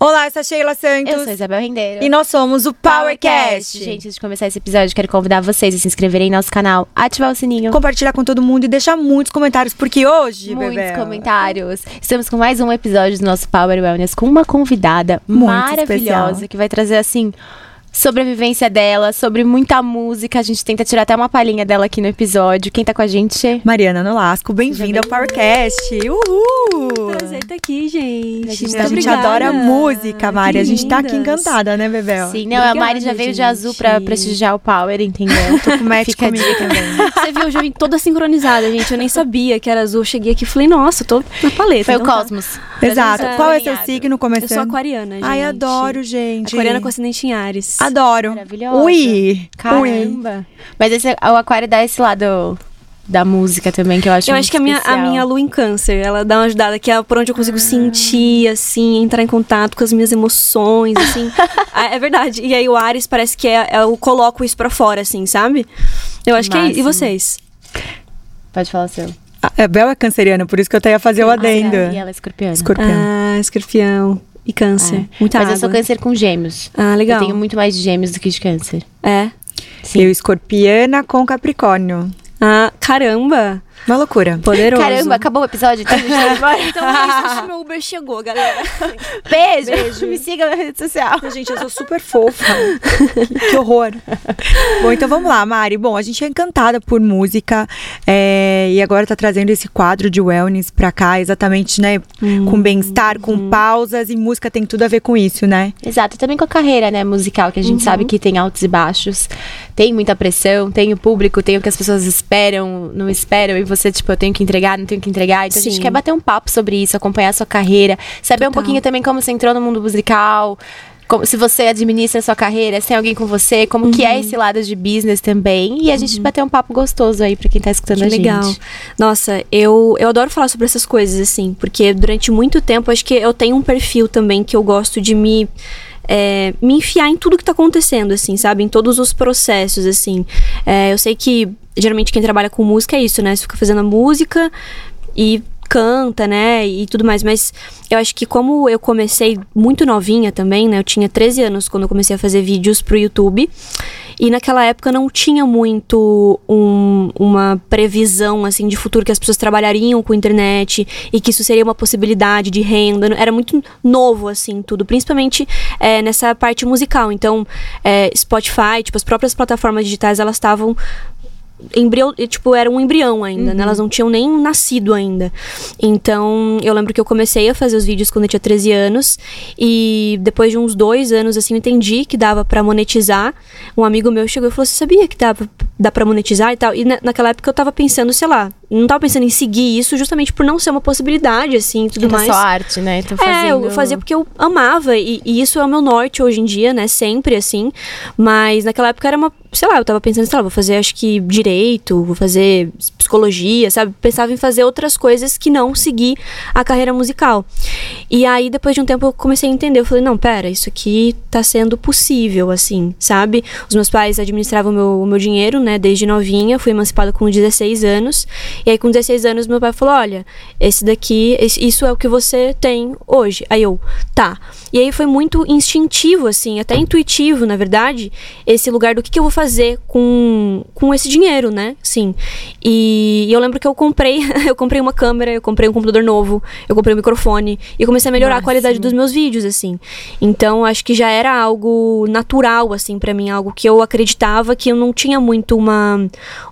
Olá, eu sou a Sheila Santos. Eu sou a Isabel Rendeiro. E nós somos o PowerCast. Gente, antes de começar esse episódio, quero convidar vocês a se inscreverem em nosso canal, ativar o sininho. Compartilhar com todo mundo e deixar muitos comentários, porque hoje, Muitos comentários. Estamos com mais um episódio do nosso Power Wellness com uma convidada Muito maravilhosa especial. que vai trazer assim. Sobre a vivência dela, sobre muita música. A gente tenta tirar até uma palhinha dela aqui no episódio. Quem tá com a gente? Mariana Nolasco, bem-vinda ao Seja PowerCast. Uhul! Prazer estar aqui, gente. A gente Muito tá- A gente obrigada. adora música, Mari. Que A gente tá aqui lindas. encantada, né, Bebel? Sim, não, a Mari já Obrigada, veio de azul pra gente. prestigiar o Power, entendeu? Com match Fica a comigo também. Você viu, eu já vim toda sincronizada, gente. Eu nem sabia que era azul. Eu cheguei aqui e falei, nossa, tô na paleta. Foi o então tá. Cosmos. Exato. Pra gente Qual é tá seu signo Eu começando? sou aquariana, gente. Ai, adoro, gente. Aquariana com acidente em Ares. Adoro. Maravilhosa. Ui! Ui! Caramba. Mas esse, o aquário dá esse lado da música também, que eu acho Eu muito acho que a minha, a minha lua em câncer, ela dá uma ajudada, que é por onde eu consigo sentir, assim, entrar em contato com as minhas emoções, assim. Ah, é verdade. E aí o Ares parece que é, eu coloco isso pra fora, assim, sabe? Eu acho que é isso. E Máximo. vocês? Pode falar o seu. A Bel é canceriana, por isso que eu até ia fazer o adendo. E ela é escorpiana. Escorpião. Ah, escorpião e câncer. Muita Mas água. eu sou câncer com gêmeos. Ah, legal. Eu tenho muito mais de gêmeos do que de câncer. É. Sim. Eu escorpiana com capricórnio. Ah, caramba. Uma loucura. Poderoso. Caramba, acabou o episódio, então. Então é isso, acho que meu Uber chegou, galera. Beijo. Me siga na rede social. Gente, eu sou super fofa. que, que horror. Bom, então vamos lá, Mari. Bom, a gente é encantada por música é, e agora tá trazendo esse quadro de wellness pra cá, exatamente, né? Com bem-estar, com pausas e música tem tudo a ver com isso, né? Exato, também com a carreira, né, musical, que a gente sabe que tem altos e baixos, tem muita pressão, tem o público, tem o que as pessoas esperam, não esperam, e você, tipo, eu tenho que entregar, não tenho que entregar. Então a gente Sim. quer bater um papo sobre isso, acompanhar a sua carreira, saber um Total. pouquinho também como você entrou no mundo musical. como- se você administra a sua carreira, se tem alguém com você, como que Uhum. é esse lado de business também. E a gente bater um papo gostoso aí pra quem tá escutando Que a gente. legal. Nossa, eu, eu adoro falar sobre essas coisas, assim, porque durante muito tempo acho que eu tenho um perfil também que eu gosto de me. É, me enfiar em tudo que tá acontecendo, assim, sabe? Em todos os processos, assim. É, eu sei que geralmente quem trabalha com música é isso, né? Você fica fazendo a música e canta, né? E tudo mais. Mas eu acho que como eu comecei muito novinha também, né? Eu tinha 13 anos quando eu comecei a fazer vídeos pro YouTube. E naquela época não tinha muito um- uma previsão assim de futuro que as pessoas trabalhariam com internet e que isso seria uma possibilidade de renda. Era muito novo assim tudo, principalmente é, nessa parte musical. Então, é, Spotify, tipo as próprias plataformas digitais, elas estavam embrião, tipo, era um embrião ainda, né? Elas não tinham nem nascido ainda. Então, eu lembro que eu comecei a fazer os vídeos quando eu tinha 13 anos e depois de uns dois anos, assim, eu entendi que dava pra monetizar. Um amigo meu chegou e falou, você sabia que pra, dá pra monetizar e tal? E na- naquela época eu tava pensando, sei lá, não tava pensando em seguir isso justamente por não ser uma possibilidade, assim, e tudo Então, mais. só arte, né? Tô fazendo... É, eu fazia porque eu amava e, e isso é o meu norte hoje em dia, né? Sempre assim. Mas naquela época era uma, sei lá, eu tava pensando, sei lá, vou fazer acho que direito, vou fazer psicologia, sabe? Pensava em fazer outras coisas que não seguir a carreira musical. E aí depois de um tempo eu comecei a entender, eu falei, não, pera, isso aqui tá sendo possível, assim, sabe? Os meus pais administravam o meu, o meu dinheiro, né, desde novinha, fui emancipada com 16 anos. E aí com 16 anos meu pai falou, olha, esse daqui, esse- isso é o que você tem hoje. Aí eu, tá. E aí foi muito instintivo, assim, até intuitivo, na verdade, esse lugar do que, que eu vou fazer com, com esse dinheiro, né? Sim. E, e eu lembro que eu comprei, eu comprei uma câmera, eu comprei um computador novo, eu comprei um microfone e comecei a melhorar a qualidade dos meus vídeos, assim. Então, acho que já era algo natural, assim, pra mim, algo que eu acreditava que eu não tinha muito uma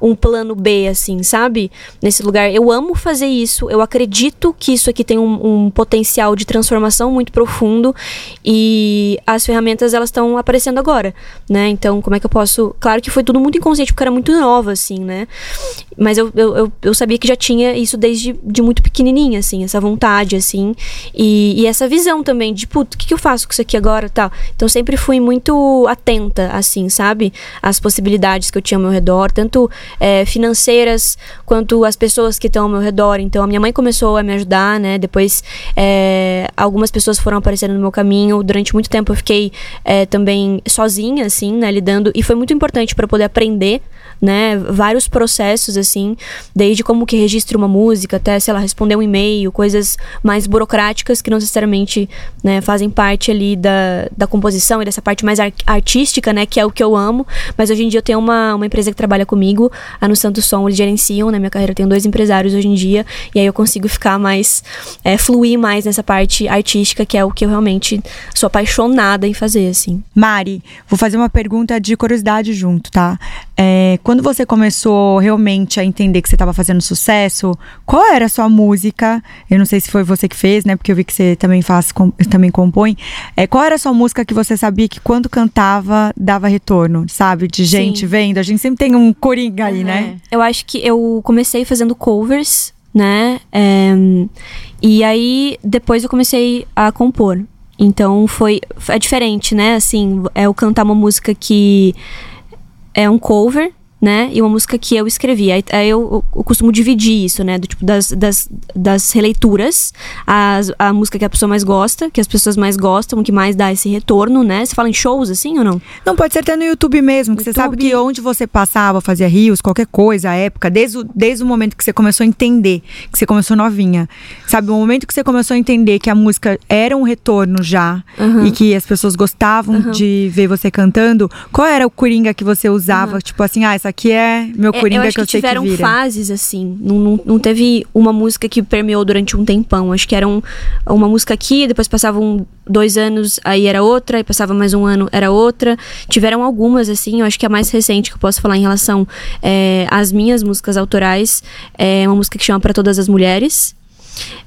um plano B, assim, sabe? Nesse lugar. Eu amo fazer isso, eu acredito que isso aqui tem um, um potencial de transformação muito profundo e as ferramentas, elas estão aparecendo agora, né? Então, como é que eu posso... Claro que foi tudo muito inconsciente, porque era muito nova, assim, né? Mas eu, eu, eu, sabia que já tinha isso desde de muito pequenininha, assim, essa vontade, assim. E, e essa visão também de, puto, o que, que eu faço com isso aqui agora tal. Então, sempre fui muito atenta, assim, sabe? Às possibilidades que eu tinha ao meu redor, tanto é, financeiras quanto as pessoas que estão ao meu redor. Então, a minha mãe começou a me ajudar, né? Depois, é, algumas pessoas foram aparecendo no meu caminho. Durante muito tempo, eu fiquei é, também sozinha, assim, né? Lidando. E foi muito importante para poder aprender né? Vários processos, assim, desde como que registra uma música, até, sei lá, responder um e-mail, coisas mais burocráticas que não necessariamente né, fazem parte ali da, da composição e dessa parte mais ar artística, né? Que é o que eu amo. Mas hoje em dia eu tenho uma, uma empresa que trabalha comigo, a No Santo Som, eles gerenciam, né, minha carreira eu tenho dois empresários hoje em dia, e aí eu consigo ficar mais, é, fluir mais nessa parte artística, que é o que eu realmente sou apaixonada em fazer, assim. Mari, vou fazer uma pergunta de curiosidade junto, tá? É, quando você começou realmente a entender que você estava fazendo sucesso, qual era a sua música? Eu não sei se foi você que fez, né? Porque eu vi que você também faz, com, também compõe. É, qual era a sua música que você sabia que quando cantava dava retorno, sabe? De gente Sim. vendo. A gente sempre tem um coringa aí, uhum. né? Eu acho que eu comecei fazendo covers, né? É, e aí depois eu comecei a compor. Então foi. É diferente, né? Assim, é eu cantar uma música que é um cover, né? E uma música que eu escrevi. Aí, aí eu, eu, costumo dividir isso, né? Do tipo das, das, das releituras, as, a música que a pessoa mais gosta, que as pessoas mais gostam, que mais dá esse retorno, né? Você fala em shows assim ou não? Não, pode ser até no YouTube mesmo, que YouTube. você sabe que onde você passava, fazia rios, qualquer coisa, a época, desde o, desde o momento que você começou a entender, que você começou novinha. Sabe, o momento que você começou a entender que a música era um retorno já uhum. e que as pessoas gostavam uhum. de ver você cantando, qual era o coringa que você usava? Uhum. Tipo assim, ah, essa aqui é meu é, Coringa eu acho que, eu que tiveram que fases, assim. Não, não, não, teve uma música que permeou durante um tempão. Acho que era um, uma música aqui, depois passavam dois anos, aí era outra, e passava mais um ano, era outra. Tiveram algumas, assim, eu acho que a mais recente que eu posso falar em relação é, às minhas músicas autorais é uma música que chama Para Todas as Mulheres.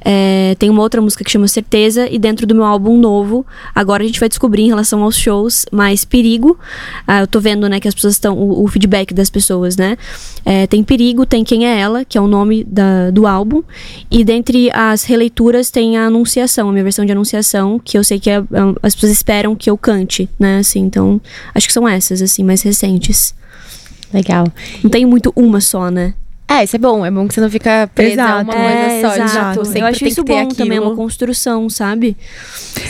É, tem uma outra música que chama Certeza, e dentro do meu álbum novo, agora a gente vai descobrir em relação aos shows mais perigo. Ah, eu tô vendo, né, que as pessoas estão. O, o, feedback das pessoas, né? É, tem Perigo, tem Quem é Ela, que é o nome da, do álbum. E dentre as releituras tem a Anunciação, a minha versão de Anunciação, que eu sei que é, é, as pessoas esperam que eu cante, né? Assim, então, acho que são essas, assim, mais recentes. Legal. Não tem muito uma só, né? É, isso é bom. É bom que você não fica presa exato. a uma é, coisa só. Exato. Tipo, eu acho isso bom aquilo. também, é uma construção, sabe?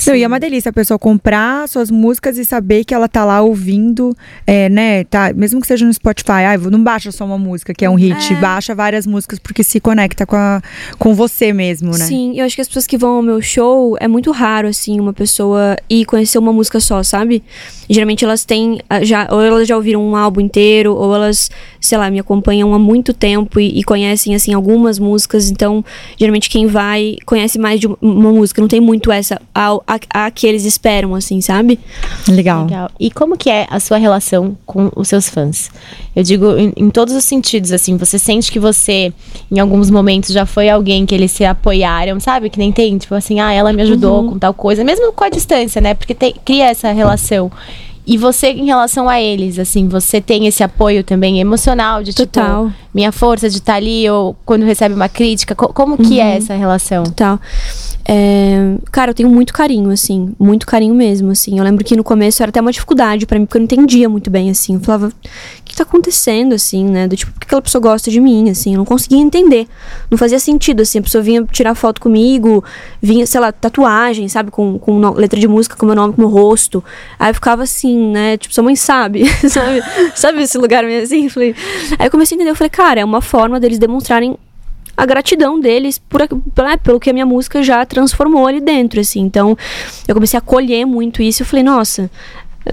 Não, e é uma delícia a pessoa comprar suas músicas e saber que ela tá lá ouvindo, é, né? Tá, mesmo que seja no Spotify, ah, não baixa só uma música que é um hit, é. baixa várias músicas porque se conecta com, a, com você mesmo, né? Sim, eu acho que as pessoas que vão ao meu show, é muito raro, assim, uma pessoa ir conhecer uma música só, sabe? Geralmente elas têm, ah, já, ou elas já ouviram um álbum inteiro, ou elas, sei lá, me acompanham há muito tempo tempo e, e, conhecem, assim, algumas músicas. Então, geralmente quem vai conhece mais de uma música. Não tem muito essa a, a, a que eles esperam, assim, sabe? Legal. Legal. E como que é a sua relação com os seus fãs? Eu digo em, em todos os sentidos, assim. Você sente que você, em alguns momentos, já foi alguém que eles se apoiaram, sabe? Que nem tem, tipo assim, ah, ela me ajudou uhum. com tal coisa. Mesmo com a distância, né? Porque tem, cria essa relação. E você, em relação a eles, assim, você tem esse apoio também emocional de tipo, Total. tipo, minha força de estar tá ali, ou quando recebe uma crítica? Co como que é uhum. é essa relação? Total. É, cara, eu tenho muito carinho, assim, muito carinho mesmo, assim. Eu lembro que no começo era até uma dificuldade para mim, porque eu não entendia muito bem, assim. Eu falava, tá acontecendo, assim, né? Do tipo, por que aquela pessoa gosta de mim, assim? Eu não conseguia entender. Não fazia sentido, assim. A pessoa vinha tirar foto comigo, vinha, sei lá, tatuagem, sabe? Com, com letra de música com meu nome, com meu rosto. Aí eu ficava assim, né? Tipo, sua mãe sabe, sabe? sabe esse lugar meio assim? Falei... Aí eu comecei a entender, eu falei, cara, é uma forma deles demonstrarem a gratidão deles por, né, pelo que a minha música já transformou ali dentro, assim. Então, eu comecei a colher muito isso eu falei, nossa,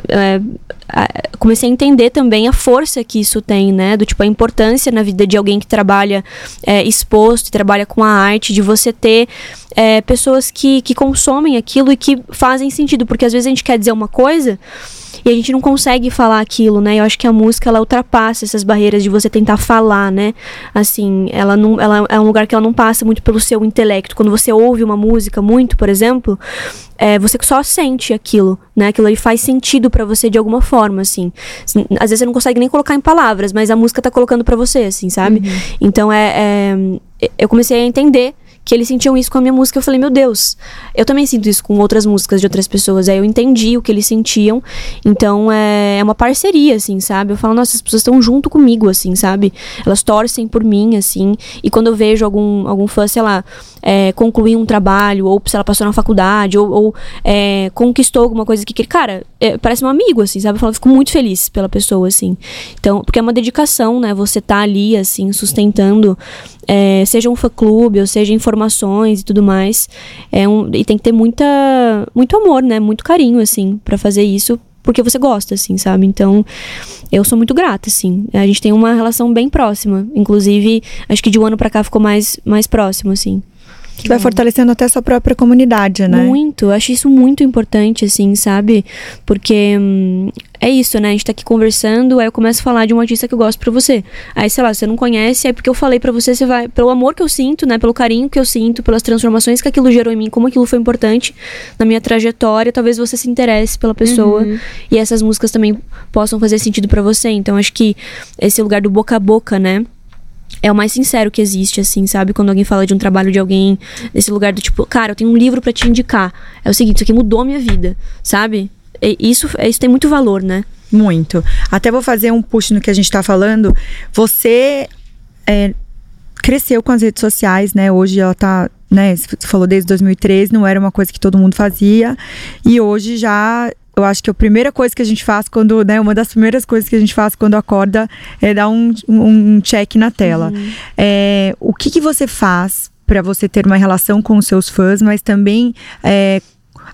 é, comecei a entender também a força que isso tem, né? Do tipo, a importância na vida de alguém que trabalha é, exposto, trabalha com a arte, de você ter é, pessoas que, que consomem aquilo e que fazem sentido, porque às vezes a gente quer dizer uma coisa e a gente não consegue falar aquilo, né? Eu acho que a música ela ultrapassa essas barreiras de você tentar falar, né? Assim, ela não, ela é um lugar que ela não passa muito pelo seu intelecto. Quando você ouve uma música muito, por exemplo, é, você só sente aquilo, né? Aquilo ali faz sentido para você de alguma forma, assim. Às vezes você não consegue nem colocar em palavras, mas a música tá colocando para você, assim, sabe? Uhum. Então é, é, eu comecei a entender que eles sentiam isso com a minha música. Eu falei, meu Deus, eu também sinto isso com outras músicas de outras pessoas. Aí eu entendi o que eles sentiam. Então é, é uma parceria, assim, sabe? Eu falo, nossa, as pessoas estão junto comigo, assim, sabe? Elas torcem por mim, assim. E quando eu vejo algum, algum fã, sei lá, é, concluir um trabalho, ou se ela passou na faculdade, ou, ou é, conquistou alguma coisa que. Cara, é, parece um amigo, assim, sabe? Eu, falo, eu fico muito feliz pela pessoa, assim. Então, porque é uma dedicação, né? Você tá ali, assim, sustentando é, seja um fã-clube, ou seja informações e tudo mais. É um, e tem que ter muita, muito amor, né? Muito carinho, assim, para fazer isso, porque você gosta, assim, sabe? Então, eu sou muito grata, assim. A gente tem uma relação bem próxima. Inclusive, acho que de um ano pra cá ficou mais, mais próximo, assim. Que vai fortalecendo até a sua própria comunidade, né? Muito, eu acho isso muito importante, assim, sabe? Porque hum, é isso, né? A gente tá aqui conversando, aí eu começo a falar de um artista que eu gosto pra você. Aí, sei lá, você não conhece, aí porque eu falei pra você, você vai. Pelo amor que eu sinto, né? Pelo carinho que eu sinto, pelas transformações que aquilo gerou em mim, como aquilo foi importante na minha trajetória, talvez você se interesse pela pessoa. Uhum. E essas músicas também possam fazer sentido pra você. Então, acho que esse lugar do boca a boca, né? É o mais sincero que existe, assim, sabe? Quando alguém fala de um trabalho de alguém, nesse lugar do tipo, cara, eu tenho um livro para te indicar. É o seguinte, isso aqui mudou minha vida, sabe? E isso, isso tem muito valor, né? Muito. Até vou fazer um push no que a gente tá falando. Você é, cresceu com as redes sociais, né? Hoje ela tá, né? Você falou desde 2013, não era uma coisa que todo mundo fazia. E hoje já eu acho que a primeira coisa que a gente faz quando, né, uma das primeiras coisas que a gente faz quando acorda é dar um, um check na tela. É, o que, que você faz para você ter uma relação com os seus fãs, mas também é,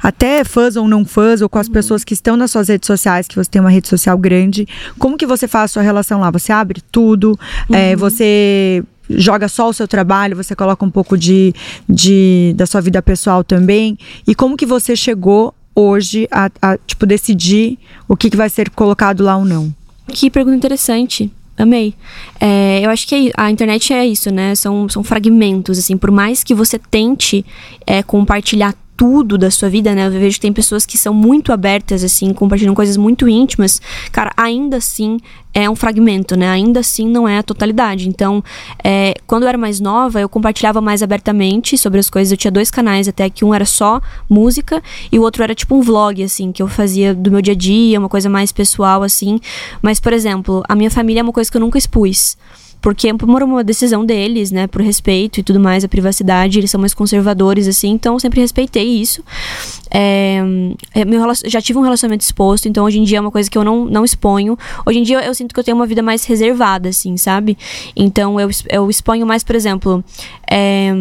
até fãs ou não fãs, ou com as pessoas que estão nas suas redes sociais, que você tem uma rede social grande, como que você faz a sua relação lá? Você abre tudo, é, você joga só o seu trabalho, você coloca um pouco de, de da sua vida pessoal também, e como que você chegou hoje a, a, tipo, decidir o que, que vai ser colocado lá ou não? Que pergunta interessante. Amei. É, eu acho que a internet é isso, né? São, são fragmentos, assim. Por mais que você tente é, compartilhar tudo da sua vida, né? Eu vejo que tem pessoas que são muito abertas, assim, compartilham coisas muito íntimas. Cara, ainda assim é um fragmento, né? Ainda assim não é a totalidade. Então, é, quando eu era mais nova, eu compartilhava mais abertamente sobre as coisas. Eu tinha dois canais, até que um era só música e o outro era tipo um vlog, assim, que eu fazia do meu dia a dia, uma coisa mais pessoal, assim. Mas, por exemplo, a minha família é uma coisa que eu nunca expus porque por uma decisão deles, né, por respeito e tudo mais, a privacidade, eles são mais conservadores, assim, então eu sempre respeitei isso. É, é meu, já tive um relacionamento exposto, então hoje em dia é uma coisa que eu não, não exponho. Hoje em dia eu, eu sinto que eu tenho uma vida mais reservada, assim, sabe? Então eu, eu exponho mais, por exemplo, é,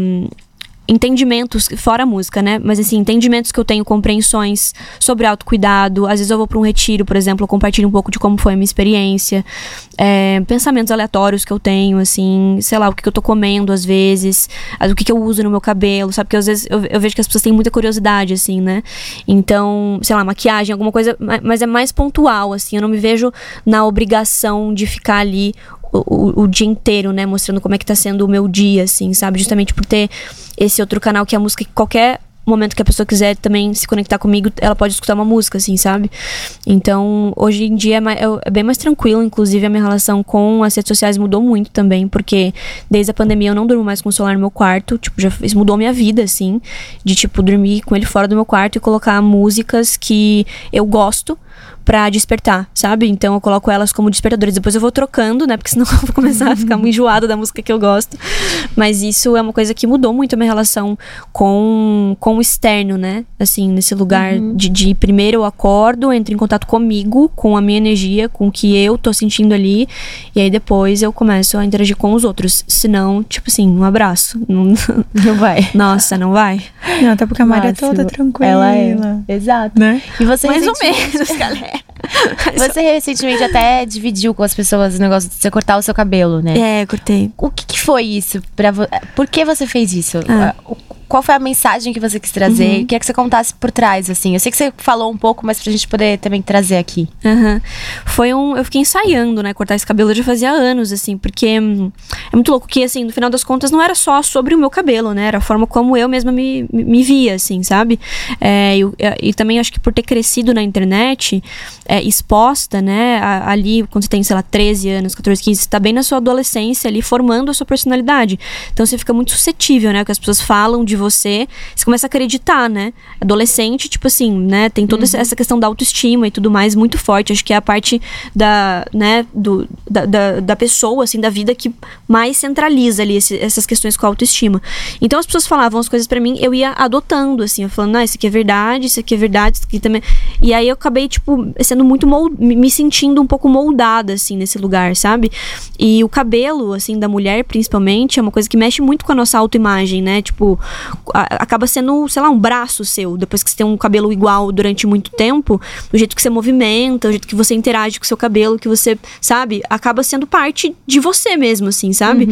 entendimentos, fora a música, né? Mas assim, entendimentos que eu tenho, compreensões sobre autocuidado. Às vezes eu vou para um retiro, por exemplo, compartilho um pouco de como foi a minha experiência. É, pensamentos aleatórios que eu tenho, assim, sei lá, o que, que eu tô comendo às vezes, o que, que eu uso no meu cabelo, sabe? Porque às vezes eu, eu vejo que as pessoas têm muita curiosidade, assim, né? Então, sei lá, maquiagem, alguma coisa, mas é mais pontual, assim. Eu não me vejo na obrigação de ficar ali o, o, dia inteiro, né? Mostrando como é que tá sendo o meu dia, assim, sabe? Justamente por ter esse outro canal que é a música que qualquer momento que a pessoa quiser também se conectar comigo, ela pode escutar uma música, assim, sabe? Então, hoje em dia é, mais, é, bem mais tranquilo. Inclusive, a minha relação com as redes sociais mudou muito também, porque desde a pandemia eu não durmo mais com o celular no meu quarto. Tipo, já isso mudou minha vida, assim, de tipo dormir com ele fora do meu quarto e colocar músicas que eu gosto pra despertar, sabe? Então eu coloco elas como despertadores. Depois eu vou trocando, né? Porque senão eu vou começar a ficar muito enjoada da música que eu gosto. Mas isso é uma coisa que mudou muito a minha relação com, com o externo, né? Assim, nesse lugar uhum. de, de primeiro eu acordo, entro em contato comigo, com a minha energia, com o que eu tô sentindo ali. E aí depois eu começo a interagir com os outros. Senão, tipo assim, um abraço. Não, não vai. Nossa, não vai. Não, até porque a Maria é toda tranquila. Ela é. Exato. Né? E você Mais ou menos, galera. Você recentemente até dividiu com as pessoas o negócio de você cortar o seu cabelo, né? É, cortei. O que, que foi isso vo... Por que você fez isso? Ah. qual foi a mensagem que você quis trazer? Uhum. Queria que você contasse por trás, assim. Eu sei que você falou um pouco, mas pra gente poder também trazer aqui. Aham. Foi um. Eu fiquei ensaiando, né? Cortar esse cabelo já fazia anos, assim, porque hum, é muito louco que, assim, no final das contas, não era só sobre o meu cabelo, né? Era a forma como eu mesma me, me, me via, assim, sabe? É, eu- é, e também acho que por ter crescido na internet, é, exposta, né? a- ali, quando você tem, sei lá, 13 anos, 14, 15, você tá bem na sua adolescência ali, formando a sua personalidade. Então você fica muito suscetível, né? O que as pessoas falam de você, você começa a acreditar, né? Adolescente, tipo assim, né? Tem toda essa- essa questão da autoestima e tudo mais muito forte. Acho que é a parte da, né, do, da, da, da pessoa, assim, da vida que mais centraliza ali esse- essas questões com a autoestima. Então as pessoas falavam as coisas pra mim, eu ia adotando, assim, eu falando, ah, isso aqui é verdade, isso aqui é verdade, isso aqui também. E aí eu acabei, tipo, sendo muito mold... me sentindo um pouco moldada, assim, nesse lugar, sabe? E o cabelo, assim, da mulher, principalmente, é uma coisa que mexe muito com a nossa autoimagem, né? Tipo, a- acaba sendo, sei lá, um braço seu. Depois que você tem um cabelo igual durante muito tempo, o jeito que você movimenta, o jeito que você interage com o seu cabelo, que você, sabe? Acaba sendo parte de você mesmo, assim, sabe?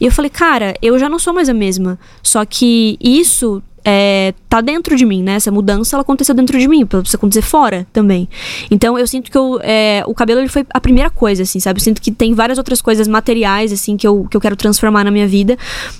E eu falei, cara, eu já não sou mais a mesma. Só que isso é, tá dentro de mim, né? Essa mudança ela aconteceu dentro de mim, precisa acontecer fora também. Então eu sinto que eu, é, o cabelo ele foi a primeira coisa, assim, sabe? Eu sinto que tem várias outras coisas materiais, assim, que eu, que eu quero transformar na minha vida,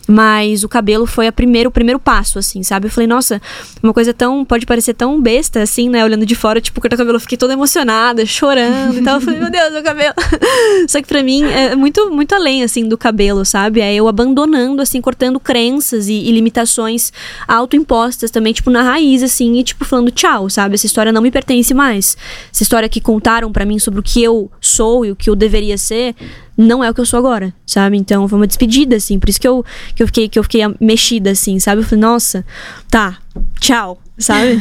mas o cabelo foi a primeiro, o primeiro passo, assim, sabe? Eu falei, nossa, uma coisa tão. pode parecer tão besta, assim, né? Olhando de fora, tipo, cortar o cabelo, eu fiquei toda emocionada, chorando e tal. Eu falei, meu Deus, meu cabelo. Só que pra mim é muito, muito além, assim, do cabelo, sabe? É eu abandonando, assim, cortando crenças e, e limitações autoimpostas também, tipo, na raiz, assim, e, tipo, falando tchau, sabe? Essa história não me pertence mais. Essa história que contaram pra mim sobre o que eu sou e o que eu deveria ser, não é o que eu sou agora, sabe? Então foi uma despedida, assim, por isso que eu, que eu, fiquei, que eu fiquei mexida, assim, sabe? Eu falei, nossa, tá, tchau, sabe?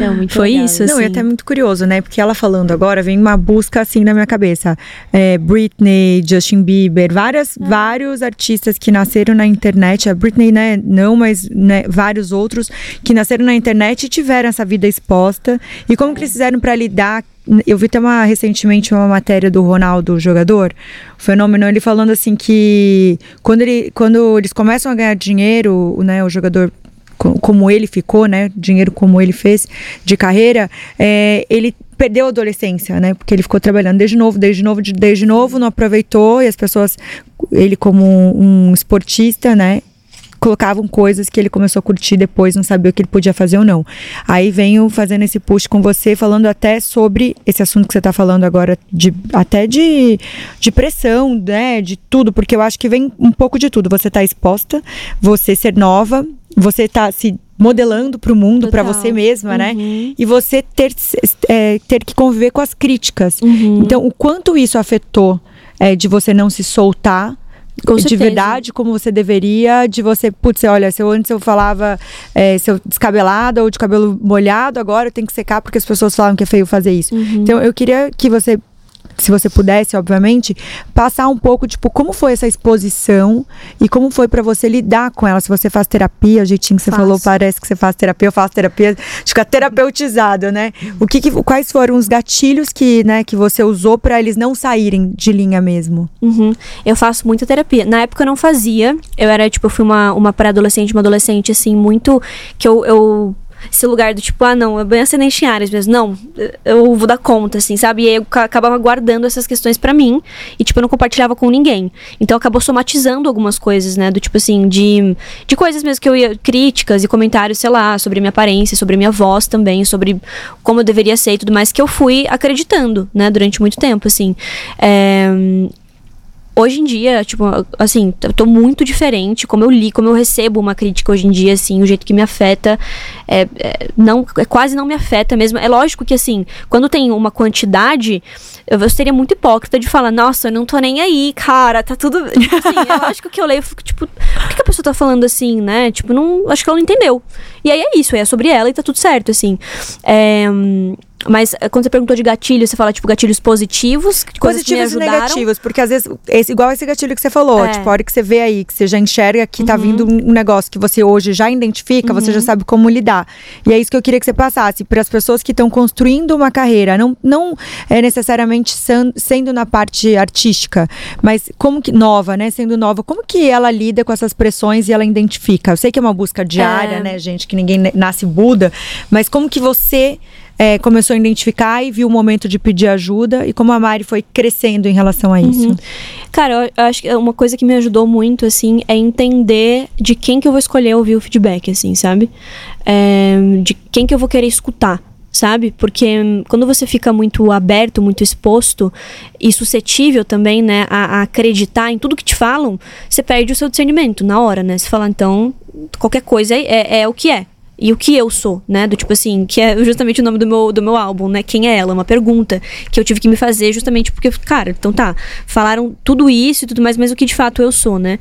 Não, muito Foi legal isso, Não, e assim. até muito curioso, né? Porque ela falando agora, vem uma busca assim na minha cabeça. É, Britney, Justin Bieber, várias, vários artistas que nasceram na internet. A Britney, né? Não, mas né, vários outros que nasceram na internet e tiveram essa vida exposta. E como que eles fizeram para lidar? Eu vi até uma, recentemente uma matéria do Ronaldo, o jogador, o fenômeno, ele falando assim que quando, ele, quando eles começam a ganhar dinheiro, né, o jogador como ele ficou, né? Dinheiro como ele fez de carreira, é, ele perdeu a adolescência, né? Porque ele ficou trabalhando desde novo, desde novo, de- desde novo, não aproveitou e as pessoas, ele como um esportista, né? Colocavam coisas que ele começou a curtir depois, não sabia o que ele podia fazer ou não. Aí venho fazendo esse push com você, falando até sobre esse assunto que você está falando agora, de, até de, de pressão, né? De tudo, porque eu acho que vem um pouco de tudo. Você tá exposta, você ser nova, você tá se modelando para o mundo, para você mesma, né? Uhum. E você ter, é, ter que conviver com as críticas. Uhum. Então, o quanto isso afetou é, de você não se soltar Com de certeza. verdade como você deveria, de você, putz, olha, se eu antes eu falava é, se eu descabelada ou de cabelo molhado, agora eu tenho que secar porque as pessoas falavam que é feio fazer isso. Uhum. Então eu queria que você se você pudesse, obviamente, passar um pouco, tipo, como foi essa exposição e como foi pra você lidar com ela. Se você faz terapia, o jeitinho que você Faço. falou, parece que você faz terapia, eu faço terapia, fica terapeutizado, né? O que, que- quais foram os gatilhos que, né, que você usou pra eles não saírem de linha mesmo? Uhum. Eu faço muita terapia. Na época eu não fazia. Eu era, tipo, eu fui uma, uma pré-adolescente, uma adolescente, assim, muito. Que eu. eu esse lugar do tipo, ah, não, é bem ascendente em áreas mesmo. Não, eu vou dar conta, assim, sabe? E aí eu ca- acabava guardando essas questões pra mim. E, tipo, eu não compartilhava com ninguém. Então acabou somatizando algumas coisas, né? Do tipo assim, de, de coisas mesmo que eu ia. críticas e comentários, sei lá, sobre minha aparência, sobre minha voz também, sobre como eu deveria ser e tudo mais, que eu fui acreditando, né? Durante muito tempo, assim. É, hoje em dia, tipo, assim, eu tô muito diferente. Como eu li, como eu recebo uma crítica hoje em dia, assim, o jeito que me afeta, é, é, não, é, quase não me afeta mesmo. É lógico que, assim, quando tem uma quantidade, eu, eu seria muito hipócrita de falar, nossa, eu não tô nem aí, cara, tá tudo. Tipo assim, é lógico que eu leio e fico, tipo, por que, que a pessoa tá falando assim, né? Tipo, não, acho que ela não entendeu. E aí é isso, é sobre ela e tá tudo certo, assim. É, Mas eh, quando você perguntou de gatilho, você fala, tipo, gatilhos positivos, coisas Positivos e negativos, porque às vezes, esse, igual esse gatilho que você falou, É. tipo, a hora que você vê aí, que você já enxerga que tá vindo um negócio que você hoje já identifica, você Uhum. já sabe como lidar. E é isso que eu queria que você passasse para as pessoas que estão construindo uma carreira, não, não é necessariamente san- sendo na parte artística, mas como que nova, né, sendo nova, como que ela lida com essas pressões e ela identifica? Eu sei que é uma busca diária, É. né, gente, que ninguém nasce Buda, mas como que você é, começou a identificar e viu o momento de pedir ajuda e como a Mari foi crescendo em relação a isso. Cara, eu, acho que uma coisa que me ajudou muito, assim, é entender de quem que eu vou escolher ouvir o feedback, assim, sabe? É, de quem que eu vou querer escutar. Sabe? Porque quando você fica muito aberto, muito exposto e suscetível também, né, a, a acreditar em tudo que te falam, você perde o seu discernimento na hora, né? Você fala, então, qualquer coisa é, é, é o que é. E o que eu sou, né? Do tipo assim, que é justamente o nome do meu, do meu álbum, né? Quem é ela? Uma pergunta que eu tive que me fazer justamente porque, cara, então tá, falaram tudo isso e tudo mais, mas o que de fato eu sou, né?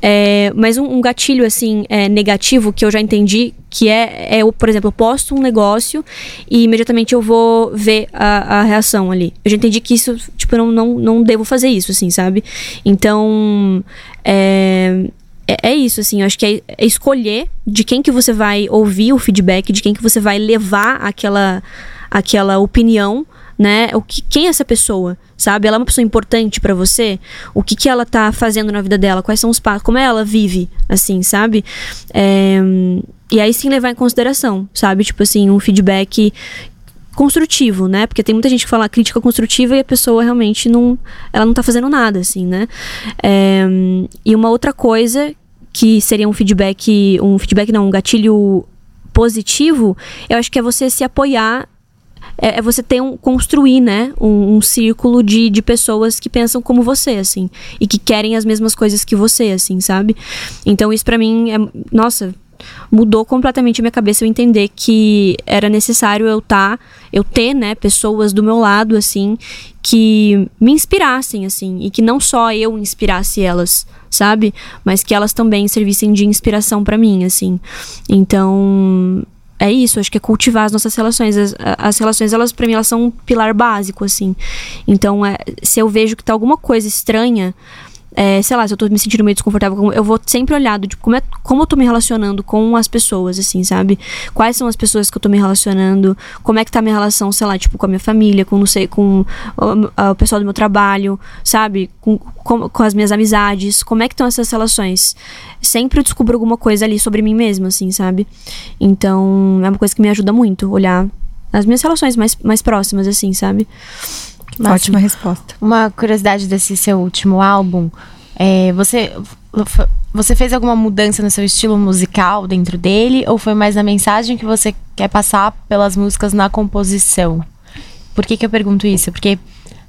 É, mas um, um gatilho, assim, é, negativo que eu já entendi que é, é eu, por exemplo, eu posto um negócio e imediatamente eu vou ver a, a reação ali. Eu já entendi que isso, tipo, eu não, não, não devo fazer isso, assim, sabe? Então, é, é, é isso, assim, eu acho que é, é escolher de quem que você vai ouvir o feedback, de quem que você vai levar aquela, aquela opinião, né? O que, quem é essa pessoa, sabe? Ela é uma pessoa importante pra você? O que que ela tá fazendo na vida dela? Quais são os passos? Como ela vive, assim, sabe? É, e aí sim levar em consideração, sabe? Tipo assim, um feedback construtivo, né? Porque tem muita gente que fala crítica construtiva e a pessoa realmente não, ela não tá fazendo nada, assim, né? É, e uma outra coisa que seria um feedback, um feedback não, um gatilho positivo, eu acho que é você se apoiar é, é você ter um construir, né, um, um círculo de, de pessoas que pensam como você, assim, e que querem as mesmas coisas que você, assim, sabe? Então isso pra mim é, nossa, mudou completamente a minha cabeça eu entender que era necessário eu tá, eu ter, né, pessoas do meu lado assim que me inspirassem assim e que não só eu inspirasse elas, sabe? Mas que elas também servissem de inspiração pra mim, assim. Então, é isso, acho que é cultivar as nossas relações. As, as relações, elas, pra mim, elas são um pilar básico, assim. Então, é, se eu vejo que tá alguma coisa estranha, é, sei lá, se eu tô me sentindo meio desconfortável, eu vou sempre olhar do, tipo, como, é, como eu tô me relacionando com as pessoas, assim, sabe? Quais são as pessoas que eu tô me relacionando, como é que tá a minha relação, sei lá, tipo, com a minha família, com, não sei, com o, o pessoal do meu trabalho, sabe? Com, com, com as minhas amizades, como é que estão essas relações? Sempre eu descubro alguma coisa ali sobre mim mesma, assim, sabe? Então, é uma coisa que me ajuda muito, olhar as minhas relações mais, mais próximas, assim, sabe? Máximo. Ótima resposta. Uma curiosidade desse seu último álbum, é, você, você fez alguma mudança no seu estilo musical dentro dele ou foi mais a mensagem que você quer passar pelas músicas na composição? Por que, que eu pergunto isso? Porque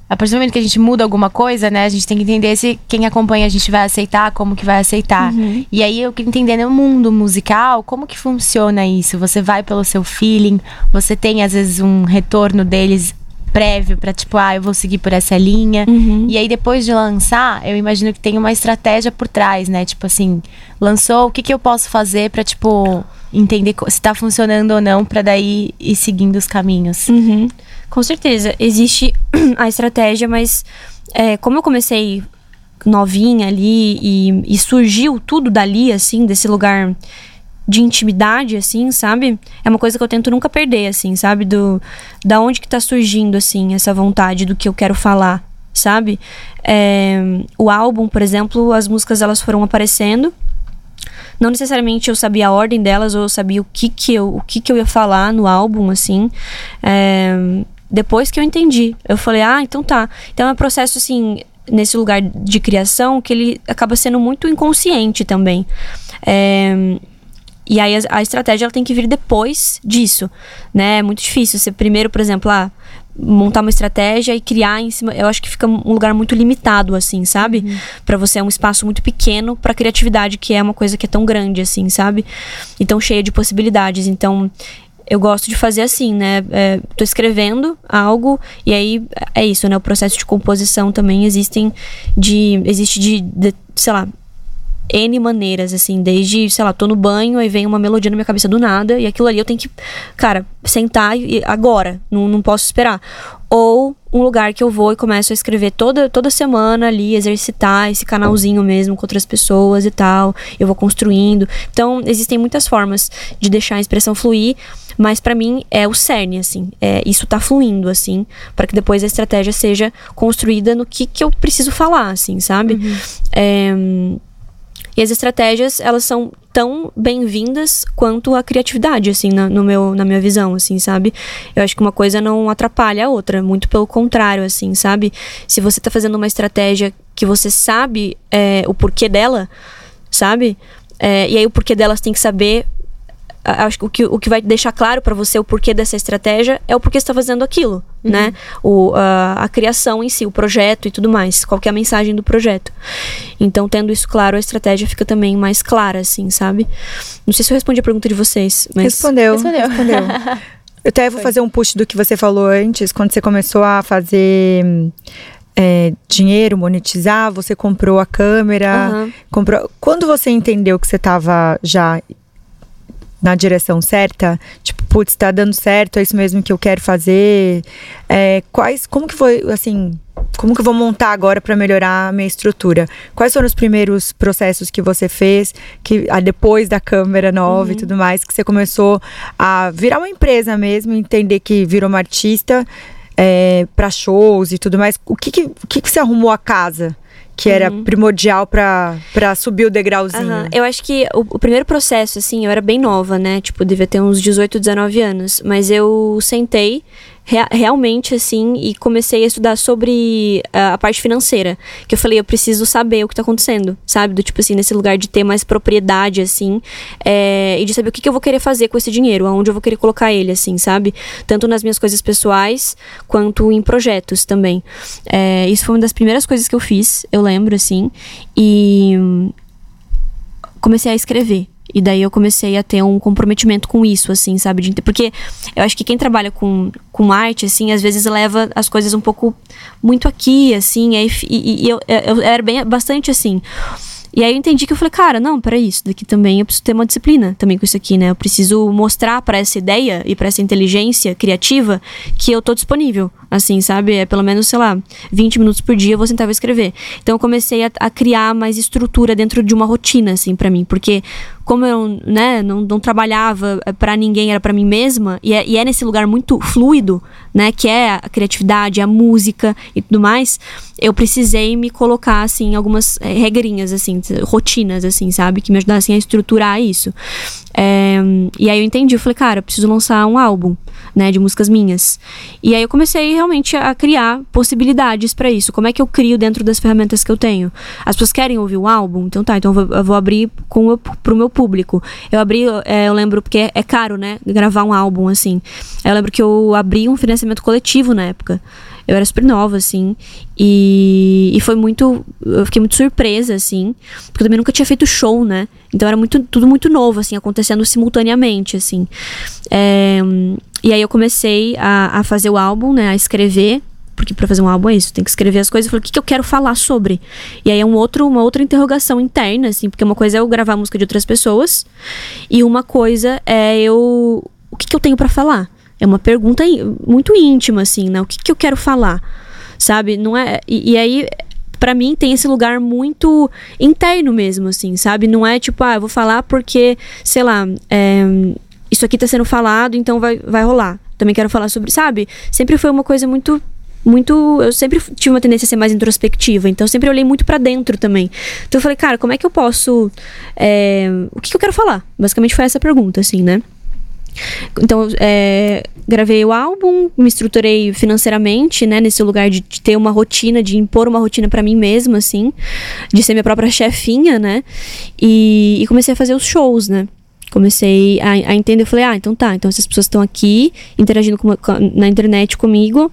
a partir do momento que a gente muda alguma coisa, né, a gente tem que entender se quem acompanha a gente vai aceitar, como que vai aceitar. E aí eu queria entender no mundo musical, como que funciona isso? Você vai pelo seu feeling, você tem às vezes um retorno deles prévio pra tipo, ah, eu vou seguir por essa linha. E aí depois de lançar, eu imagino que tem uma estratégia por trás, né? Tipo assim, lançou, o que que eu posso fazer pra tipo entender se tá funcionando ou não pra daí ir seguindo os caminhos. Uhum. Com certeza. Existe a estratégia, mas é, como eu comecei novinha ali e, e surgiu tudo dali, assim, desse lugar de intimidade, assim, sabe? É uma coisa que eu tento nunca perder, assim, sabe? Do, da onde que tá surgindo, assim, essa vontade do que eu quero falar, sabe? É, o álbum, por exemplo, as músicas elas foram aparecendo não necessariamente eu sabia a ordem delas ou eu sabia o que que eu, o que que eu ia falar no álbum, assim. É, depois que eu entendi, eu falei, ah, então tá. Então é um processo, assim, nesse lugar de criação que ele acaba sendo muito inconsciente também. É, e aí a, a estratégia ela tem que vir depois disso, né? É muito difícil. Você primeiro, por exemplo, ah, montar uma estratégia e criar em cima, eu acho que fica um lugar muito limitado assim, sabe? Pra você é um espaço muito pequeno pra criatividade, que é uma coisa que é tão grande assim, sabe? E tão cheia de possibilidades. Então, eu gosto de fazer assim, né? É, tô escrevendo algo e aí é isso, né? O processo de composição também existem de existe de, de sei lá, N maneiras, assim, desde, sei lá, tô no banho, aí vem uma melodia na minha cabeça do nada, e aquilo ali eu tenho que, cara, sentar e agora, não, não posso esperar. Ou um lugar que eu vou e começo a escrever toda, toda semana ali, exercitar esse canalzinho mesmo com outras pessoas e tal. Eu vou construindo. Então, existem muitas formas de deixar a expressão fluir, mas para mim é o cerne, assim. É, isso tá fluindo, assim, para que depois a estratégia seja construída no que, que eu preciso falar, assim, sabe? Uhum. É, e as estratégias, elas são tão bem-vindas quanto a criatividade, assim, na, no meu, na minha visão, assim, sabe? Eu acho que uma coisa não atrapalha a outra, muito pelo contrário, assim, sabe? Se você tá fazendo uma estratégia que você sabe é, o porquê dela, sabe? É, e aí o porquê delas tem que saber acho que o que, o que vai deixar claro para você o porquê dessa estratégia é o porquê você está fazendo aquilo, uhum. né? O, a, a, criação em si, o projeto e tudo mais, qual é a mensagem do projeto. Então, tendo isso claro, a estratégia fica também mais clara, assim, sabe? Não sei se eu respondi a pergunta de vocês, mas... Respondeu. Respondeu. Respondeu. eu até vou fazer um push do que você falou antes, quando você começou a fazer... É, dinheiro, monetizar, você comprou a câmera, uhum. comprou. Quando você entendeu que você estava já na direção certa? Tipo, putz, tá dando certo, é isso mesmo que eu quero fazer. É, quais, como que foi, assim, como que eu vou montar agora para melhorar a minha estrutura? Quais foram os primeiros processos que você fez, que ah, depois da câmera nova uhum. e tudo mais, que você começou a virar uma empresa mesmo, entender que virou uma artista é, para shows e tudo mais? O que que, o que que você arrumou a casa? Que era uhum. primordial para subir o degrauzinho. Uhum. Eu acho que o, o, primeiro processo, assim, eu era bem nova, né? Tipo, devia ter uns 18, 19 anos. Mas eu sentei realmente, assim, e comecei a estudar sobre a, a, parte financeira. Que eu falei, eu preciso saber o que tá acontecendo, sabe? Do tipo assim, nesse lugar de ter mais propriedade, assim, é, e de saber o que, que eu vou querer fazer com esse dinheiro, aonde eu vou querer colocar ele, assim, sabe? Tanto nas minhas coisas pessoais, quanto em projetos também. É, isso foi uma das primeiras coisas que eu fiz, eu lembro, assim, e comecei a escrever. E daí eu comecei a ter um comprometimento com isso, assim, sabe? De, porque eu acho que quem trabalha com, com arte, assim, às vezes leva as coisas um pouco muito aqui, assim, e, e, e eu, eu, era bem, bastante assim. E aí eu entendi que eu falei, cara, não, peraí, isso daqui também eu preciso ter uma disciplina também com isso aqui, né? Eu preciso mostrar para essa ideia e para essa inteligência criativa que eu tô disponível, assim, sabe? É pelo menos, sei lá, 20 minutos por dia eu vou sentar e escrever. Então eu comecei a, a criar mais estrutura dentro de uma rotina, assim, para mim, porque como eu né, não, não trabalhava eh, para ninguém, era para mim mesma, e é, e é, nesse lugar muito fluido, né, que é a criatividade, a música e tudo mais, eu precisei me colocar, assim, algumas é, regrinhas, assim, rotinas, assim, sabe, que me ajudassem a estruturar isso. É, e aí eu entendi, eu falei, cara, eu preciso lançar um álbum, né, de músicas minhas. E aí eu comecei realmente a criar possibilidades para isso. Como é que eu crio dentro das ferramentas que eu tenho? As pessoas querem ouvir o álbum? Então tá, então eu vou, eu vou abrir com o, pro meu público. Eu abri, é, eu lembro, porque é, é, caro, né, gravar um álbum, assim. Eu lembro que eu abri um financiamento coletivo na época. Eu era super nova, assim. E, e foi muito. Eu fiquei muito surpresa, assim. Porque eu também nunca tinha feito show, né? Então era muito, tudo muito novo, assim, acontecendo simultaneamente, assim. É, e aí eu comecei a, a fazer o álbum, né? A escrever porque para fazer um álbum é isso, tem que escrever as coisas. Eu falei, o que, que eu quero falar sobre? E aí é um outro, uma outra interrogação interna, assim, porque uma coisa é eu gravar música de outras pessoas e uma coisa é eu. O que, que eu tenho para falar? É uma pergunta muito íntima, assim, né? O que, que eu quero falar? Sabe? Não é. E, e aí para mim tem esse lugar muito interno mesmo, assim, sabe? Não é tipo, ah, eu vou falar porque, sei lá, é, isso aqui tá sendo falado, então vai, vai rolar. Também quero falar sobre, sabe? Sempre foi uma coisa muito muito. Eu sempre tive uma tendência a ser mais introspectiva, então sempre olhei muito para dentro também. Então eu falei, cara, como é que eu posso. É, o que, que, eu quero falar? Basicamente foi essa pergunta, assim, né? Então, é, gravei o álbum, me estruturei financeiramente, né? Nesse lugar de, de ter uma rotina, de impor uma rotina para mim mesma, assim. De ser minha própria chefinha, né? E, e comecei a fazer os shows, né? comecei a, a, entender, eu falei, ah, então tá, então essas pessoas estão aqui interagindo com, com, na internet comigo,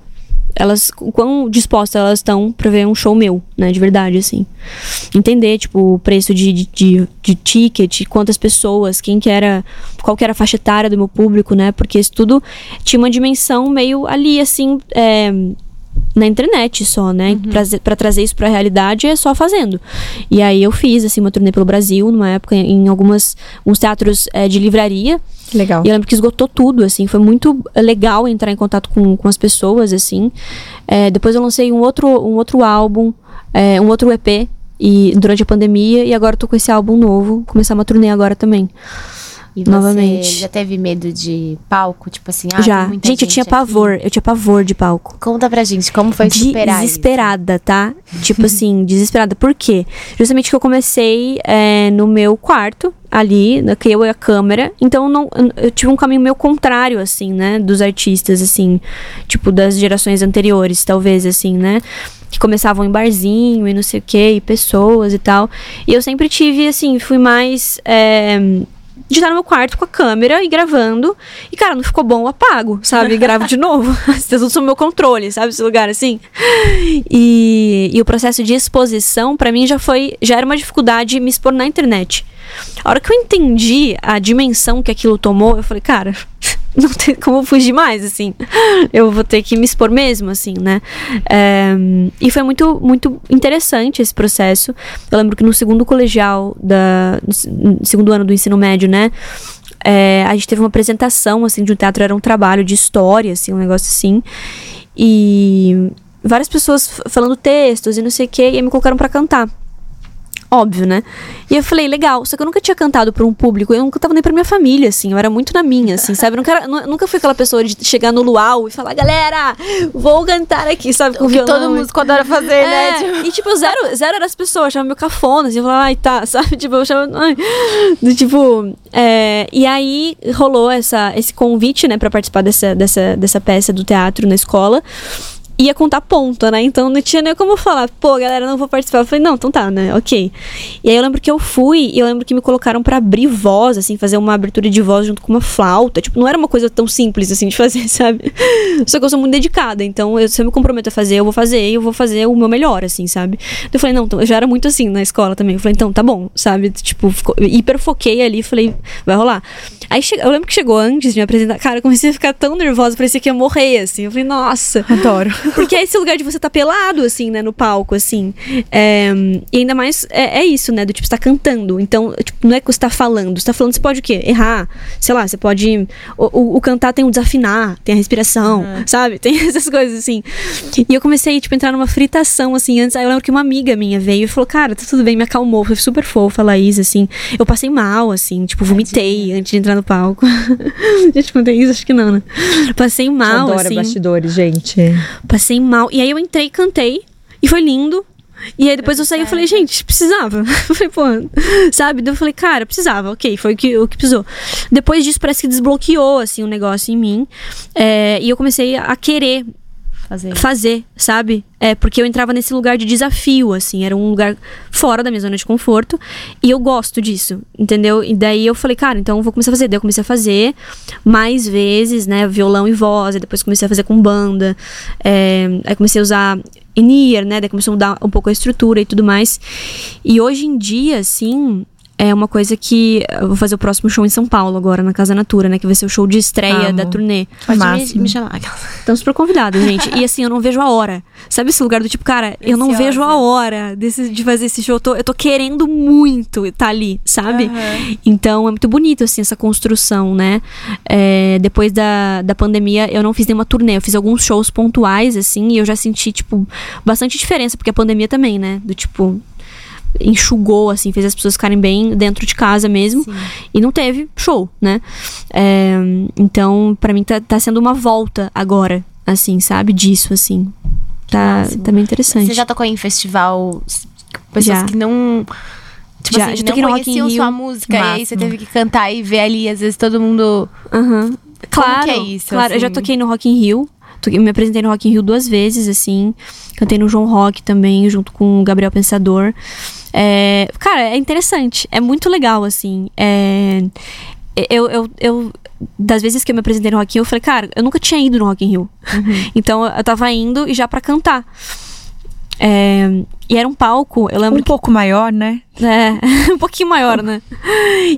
elas, quão dispostas elas estão pra ver um show meu, né, de verdade, assim. Entender, tipo, o preço de, de, de, de ticket, quantas pessoas, quem que era, qual que era a faixa etária do meu público, né, porque isso tudo tinha uma dimensão meio ali, assim, é, na internet só, né? Uhum. Pra, pra trazer isso pra realidade é só fazendo. E aí eu fiz, assim, uma turnê pelo Brasil, numa época, em algumas, uns teatros é, de livraria. Legal. E eu lembro que esgotou tudo, assim. Foi muito legal entrar em contato com, com as pessoas, assim. É, depois eu lancei um outro, um outro álbum, é, um outro EP e, durante a pandemia. E agora eu tô com esse álbum novo. Começar uma turnê agora também. E você Novamente. já teve medo de palco? Tipo assim, ah, Já. muita Gente, eu tinha aqui. pavor. Eu tinha pavor de palco. Conta pra gente, como foi superar isso? Desesperada, tá? tipo assim, desesperada. Por quê? Justamente que eu comecei é, no meu quarto, ali, que eu e a câmera. Então não, eu tive um caminho meio contrário, assim, né? Dos artistas, assim. Tipo, das gerações anteriores, talvez, assim, né? Que começavam em barzinho e não sei o que, e pessoas e tal. E eu sempre tive, assim, fui mais. é, de estar no meu quarto com a câmera e gravando. E, cara, não ficou bom, eu apago, sabe? E gravo de novo. Isso tudo sob meu controle, sabe? Esse lugar assim. E, e o processo de exposição, pra mim, já foi. Já era uma dificuldade me expor na internet. A hora que eu entendi a dimensão que aquilo tomou, eu falei, cara, não tem como fugir mais, assim. Eu vou ter que me expor mesmo, assim, né? É, e foi muito, muito interessante esse processo. Eu lembro que no segundo colegial, da, no se- no segundo ano do ensino médio, né? é, a gente teve uma apresentação, assim, de um teatro, era um trabalho de história, assim, um negócio assim. E várias pessoas falando textos e não sei o que, e me colocaram pra cantar. Óbvio, né? E eu falei, legal. Só que eu nunca tinha cantado pra um público. Eu nunca tava nem pra minha família, assim. Eu era muito na minha, assim, sabe? Eu nunca, era- nu- nunca fui aquela pessoa de chegar no luau e falar, galera, vou cantar aqui, sabe? Com O que violão todo músico adora fazer, né? Tipo, é, e tipo, zero, zero era as pessoas, achava meio cafona, assim, eu falava, ai, tá, sabe? Tipo, eu ai, do tipo, é, e aí rolou essa, esse convite, né, pra participar dessa, dessa, dessa peça do teatro na escola. Ia contar ponto, né? Então não tinha nem como falar, pô, galera, não vou participar. Eu falei, não, então tá, né? Ok. E aí eu lembro que eu fui e eu lembro que me colocaram pra abrir voz, assim, fazer uma abertura de voz junto com uma flauta. Tipo, não era uma coisa tão simples assim de fazer, sabe? Só que eu sou muito dedicada, então eu, se eu me comprometo a fazer, eu vou fazer e eu vou fazer o meu melhor, assim, sabe? Eu falei, não, então, eu já era muito assim na escola também. Eu falei, então, tá bom, sabe? Tipo, ficou, hiper ali, falei, vai rolar. Aí eu lembro que chegou antes de me apresentar, cara, eu comecei a ficar tão nervosa, parecia que ia morrer, assim. Eu falei, nossa. Adoro. Porque é esse lugar de você tá pelado, assim, né, no palco, assim. É, e ainda mais é, é isso, né? Do tipo, você tá cantando. Então, tipo, não é que você tá falando. Você tá falando, você pode o quê? Errar. Sei lá, você pode. O, o- o cantar tem o desafinar, tem a respiração, sabe? Tem essas coisas, assim. E eu comecei, tipo, a entrar numa fritação, assim, antes. Aí eu lembro que uma amiga minha veio e falou, cara, tá tudo bem, me acalmou. Foi super fofa Laís, assim. Eu passei mal, assim, tipo, vomitei antes de entrar no palco. Gente, contei isso? Acho que não, né? Passei mal, Adoro assim. bastidores, gente. Passei mal. E aí eu entrei e cantei. E foi lindo. E aí depois eu saí e falei, gente, precisava. Eu falei, pô, sabe? Daí eu falei, cara, precisava, ok, foi o que, o que precisou. Depois disso, parece que desbloqueou, assim, um negócio em mim. É, e eu comecei a querer fazer. fazer, sabe? É, porque eu entrava nesse lugar de desafio, assim, era um lugar fora da minha zona de conforto, e eu gosto disso, entendeu? E daí eu falei, cara, então eu vou começar a fazer. Daí eu comecei a fazer mais vezes, né, violão e voz, e depois comecei a fazer com banda, é, aí comecei a usar in-ear, né, daí começou a mudar um pouco a estrutura e tudo mais. E hoje em dia, assim, é uma coisa que eu vou fazer o próximo show em São Paulo agora, na Casa Natura, né, que vai ser o show de estreia Amo. da turnê. Pode me, me chamar. Estão super convidados, gente. E assim, eu não vejo a hora. Sabe esse lugar do tipo, cara, eu não vejo a hora desse, de fazer esse show. Eu tô, eu tô querendo muito estar ali, sabe? Então é muito bonito, assim, essa construção, né? É, depois da, da pandemia, eu não fiz nenhuma turnê. Eu fiz alguns shows pontuais, assim, e eu já senti, tipo, bastante diferença, porque a pandemia também, né? Do tipo. Enxugou, assim, fez as pessoas ficarem bem dentro de casa mesmo. E não teve show, né? É, então, pra mim, tá, tá sendo uma volta agora, assim, sabe? Disso, assim. Tá, máximo. tá bem interessante. Você já tocou em festival pessoas Já. que não tipo Já, assim, já não conheciam Rio. sua música e aí você Máximo. teve que cantar e ver ali às vezes todo mundo Aham. Claro, que é isso, claro. Eu já assim? toquei no Rock in Rio. Toquei- me apresentei no Rock in Rio duas vezes, assim. Cantei no João Rock também, junto com o Gabriel Pensador. É, cara, é interessante. É muito legal, assim. É, eu, eu, eu, das vezes que eu me apresentei no Rock in Rio, eu falei, cara, eu nunca tinha ido no Rock in Rio. Então, eu tava indo e já pra cantar. É, e era um palco, eu lembro Um pouco maior, né? é, um pouquinho maior, né?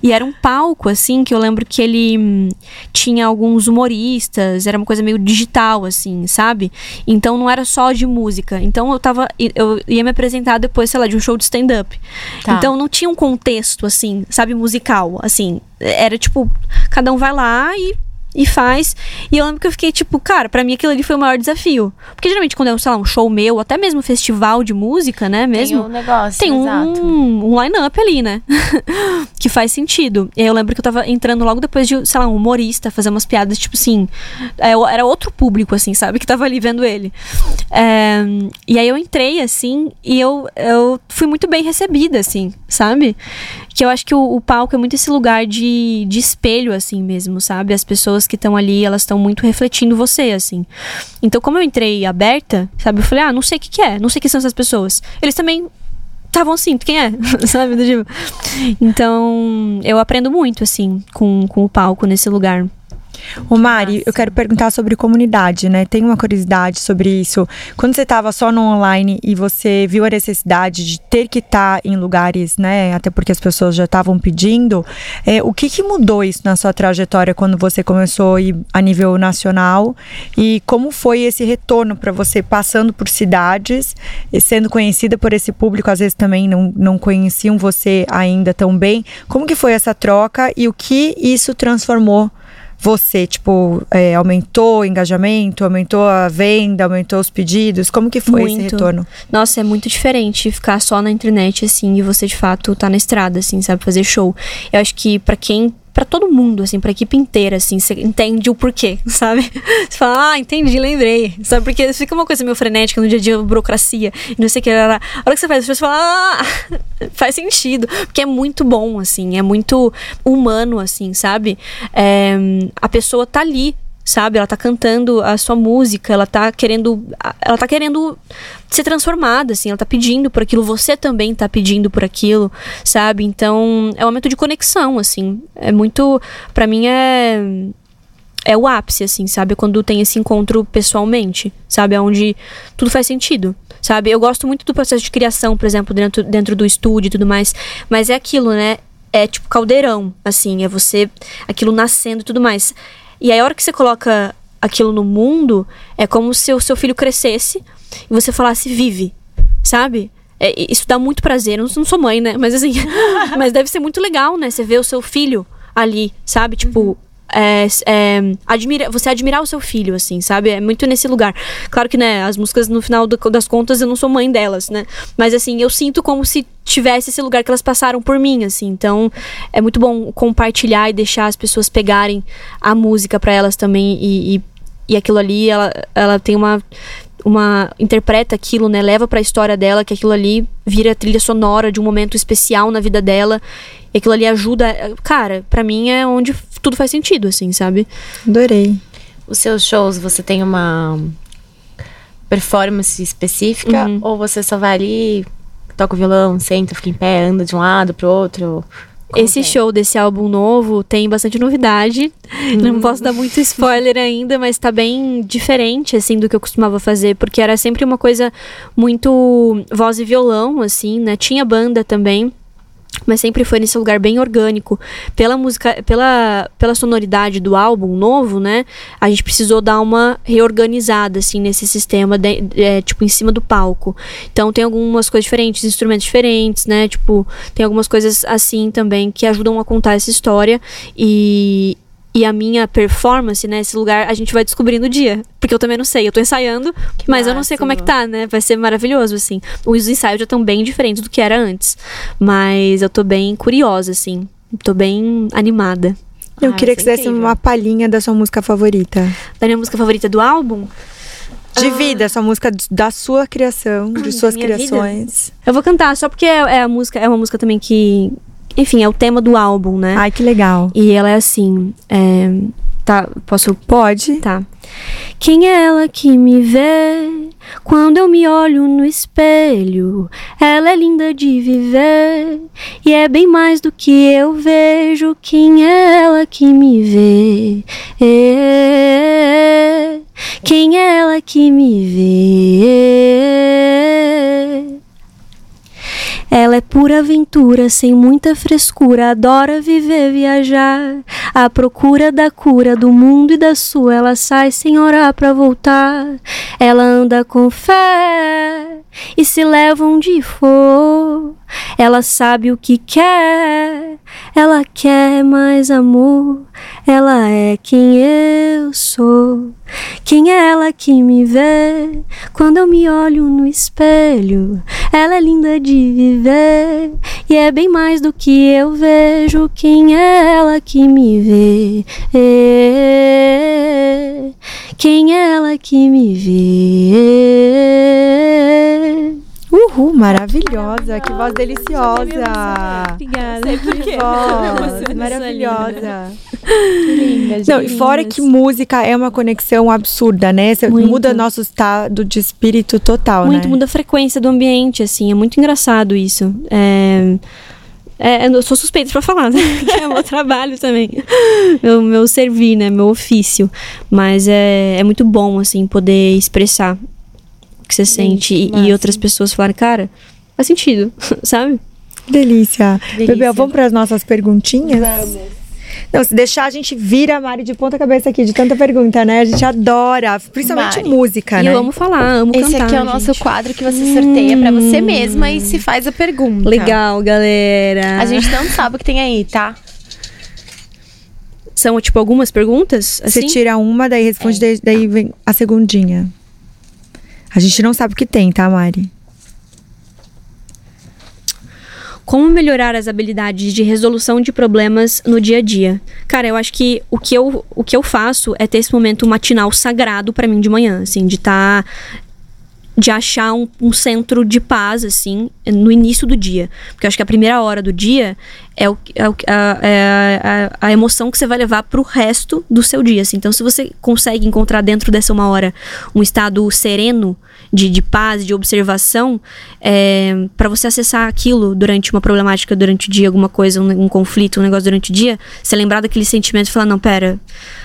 E era um palco, assim, que eu lembro que ele hum, tinha alguns humoristas, era uma coisa meio digital, assim, sabe? Então não era só de música. Então eu tava. Eu ia me apresentar depois, sei lá, de um show de stand-up. Tá. Então não tinha um contexto, assim, sabe, musical. Assim, era tipo, cada um vai lá e e faz. E eu lembro que eu fiquei tipo, cara, pra mim aquilo ali foi o maior desafio. Porque geralmente quando é, sei lá, um show meu, até mesmo um festival de música, né, mesmo. Tem um negócio, Tem um, exato. um line-up ali, né? que faz sentido. E aí eu lembro que eu tava entrando logo depois de, sei lá, um humorista fazer umas piadas, tipo assim. é, Era outro público, assim, sabe? Que tava ali vendo ele. É, e aí eu entrei, assim, e eu, eu fui muito bem recebida, assim, sabe? Que eu acho que o, o palco é muito esse lugar de, de espelho, assim mesmo, sabe? As pessoas que estão ali, elas estão muito refletindo você, assim. Então, como eu entrei aberta, sabe? Eu falei, ah, não sei o que, que é, não sei quem são essas pessoas. Eles também estavam assim, quem é? sabe? Tipo. Então, eu aprendo muito, assim, com, com o palco nesse lugar. Ô Mari, eu quero perguntar sobre comunidade, né? Tem uma curiosidade sobre isso. Quando você estava só no online e você viu a necessidade de ter que estar em lugares, né? Até porque as pessoas já estavam pedindo. é, o que, que mudou isso na sua trajetória quando você começou a ir a nível nacional? E como foi esse retorno para você passando por cidades e sendo conhecida por esse público? Às vezes também não, não conheciam você ainda tão bem. Como que foi essa troca e o que isso transformou? Você, tipo, é, aumentou o engajamento, aumentou a venda, aumentou os pedidos? Como que foi esse Muito. retorno? Nossa, é muito diferente ficar só na internet, assim, e você de fato tá na estrada, assim, sabe, fazer show. Eu acho que pra quem. Pra todo mundo, assim, pra equipe inteira, assim, você entende o porquê, sabe? Você fala, ah, entendi, lembrei. Sabe? Porque fica uma coisa meio frenética no dia a dia, burocracia, não sei o que. A hora que você faz, pessoas falam, ah, faz sentido. Porque é muito bom, assim, é muito humano, assim, sabe? É, a pessoa tá ali, sabe? Ela tá cantando a sua música, ela tá querendo. Ela tá querendo ser transformada, assim, ela tá pedindo por aquilo, você também tá pedindo por aquilo, sabe? Então, é um momento de conexão, assim. É muito. para mim é. É o ápice, assim, sabe? Quando tem esse encontro pessoalmente, sabe? Onde tudo faz sentido, sabe? Eu gosto muito do processo de criação, por exemplo, dentro, dentro do estúdio e tudo mais. Mas é aquilo, né? É tipo caldeirão, assim, é você. aquilo nascendo e tudo mais. E aí, a hora que você coloca aquilo no mundo, é como se o seu filho crescesse e você falasse, vive, sabe? É, isso dá muito prazer. Eu não, sou mãe, né? Mas assim, mas deve ser muito legal, né? Você ver o seu filho ali, sabe? Tipo. É, é, admira, você admirar o seu filho, assim, sabe? É muito nesse lugar. Claro que, né, as músicas, no final do- das contas, eu não sou mãe delas, né? Mas, assim, eu sinto como se tivesse esse lugar que elas passaram por mim, assim. Então, é muito bom compartilhar e deixar as pessoas pegarem a música pra elas também. E, e, e aquilo ali, ela, ela tem uma uma interpreta aquilo, né, leva pra história dela que aquilo ali vira trilha sonora de um momento especial na vida dela. E aquilo ali ajuda, cara, pra mim é onde tudo faz sentido assim, sabe? Adorei. Os seus shows, você tem uma performance específica? Uhum. Ou você só vai ali, toca o violão, senta, fica em pé, anda de um lado pro outro? Como Esse é? show desse álbum novo tem bastante novidade. Não posso dar muito spoiler ainda, mas tá bem diferente, assim, do que eu costumava fazer, porque era sempre uma coisa muito voz e violão, assim, né? Tinha banda também. Mas sempre foi nesse lugar bem orgânico. Pela música, pela, pela sonoridade do álbum novo, né? A gente precisou dar uma reorganizada, assim, nesse sistema, de- é, tipo, em cima do palco. Então tem algumas coisas diferentes, instrumentos diferentes, né? Tipo, tem algumas coisas assim também que ajudam a contar essa história. E, e a minha performance, né? Esse lugar a gente vai descobrir no dia. Porque eu também não sei. Eu tô ensaiando, mas eu não sei como é que tá, né? Vai ser maravilhoso, assim. Os ensaios já estão bem diferentes do que era antes. Mas eu tô bem curiosa, assim. Tô bem animada. Eu Ah, queria que você é desse incrível. uma palhinha da sua música favorita. Da minha música favorita do álbum, Divida essa música da sua criação, de Ai, suas minha vida? criações. eu vou cantar só porque é, é a música, é uma música também que. Enfim, é o tema do álbum, né? Ai, que legal. E ela é assim. é, tá, posso Pode? Tá. Quem é ela que me vê quando eu me olho no espelho? Ela é linda de viver e é bem mais do que eu vejo. Quem é ela que me vê? É. Quem é ela que me vê? Pura aventura, sem muita frescura, adora viver, viajar. À procura da cura do mundo e da sua, ela sai sem orar pra voltar. Ela anda com fé e se leva onde for. Ela sabe o que quer, ela quer mais amor. Ela é quem eu sou. Quem é ela que me vê quando eu me olho no espelho? Ela é linda de viver e é bem mais do que eu vejo. Quem é ela que me vê? Quem é ela que me vê? Uhul, maravilhosa. Que voz deliciosa. Obrigada. Que voz maravilhosa. Linda, Não, e fora que música é uma conexão absurda, né? Você Muito. muda nosso estado de espírito total, Muito né? muda a frequência do ambiente, assim. É muito engraçado isso. É... É, eu sou suspeita pra falar, né? Que é meu trabalho também. Meu, meu servir, né? Meu ofício. Mas é, é muito bom, assim, poder expressar que você sente. E, e outras pessoas falarem, cara, faz sentido, sabe? Delícia. Delícia. Bebel, vamos para as nossas perguntinhas? Vamos. Não, se deixar, a gente vira a Mari de ponta cabeça aqui, de tanta pergunta, né? A gente adora, principalmente Mari. música, e né? eu amo falar, amo Esse cantar. aqui é o nosso gente. quadro que você sorteia pra você mesma e se faz a pergunta. Legal, galera. A gente não sabe o que tem aí, tá? São, tipo, algumas perguntas? Você Assim? tira uma, daí responde, daí, daí vem a segundinha. A gente não sabe o que tem, tá, Mari? Como melhorar as habilidades de resolução de problemas no dia a dia? Cara, eu acho que o que eu, o que eu faço é ter esse momento matinal sagrado pra mim de manhã, assim, de estar de achar um, um centro de paz, assim, no início do dia. Porque eu acho que a primeira hora do dia é, o, é, o, a, é a, a emoção que você vai levar pro resto do seu dia, assim. Então, se você consegue encontrar dentro dessa uma hora um estado sereno, de, de paz, de observação, é, para você acessar aquilo durante uma problemática durante o dia, alguma coisa, um, um conflito, um negócio durante o dia, você lembrar daquele sentimento e falar, não, pera,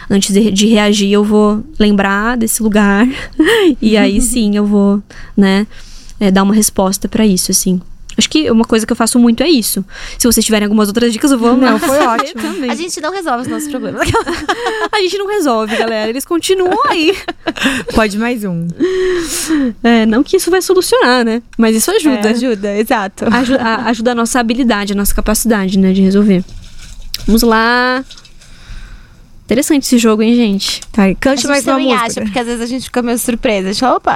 antes de, de reagir, eu vou lembrar desse lugar. e aí sim eu vou, né, é, dar uma resposta pra isso, assim. Acho que uma coisa que eu faço muito é isso. Se vocês tiverem algumas outras dicas, eu vou Não, amar foi saber ótimo. também. A gente não resolve os nossos problemas. A gente não resolve, galera. Eles continuam aí. Pode mais um. É, não que isso vai solucionar, né? Mas isso ajuda. É, ajuda, exato. Aju- a- ajuda a nossa habilidade, a nossa capacidade, né, de resolver. Vamos lá. Interessante esse jogo, hein, gente? Tá, A cante gente mais uma música. acha, porque às vezes a gente fica meio surpresa. Deixa, opa.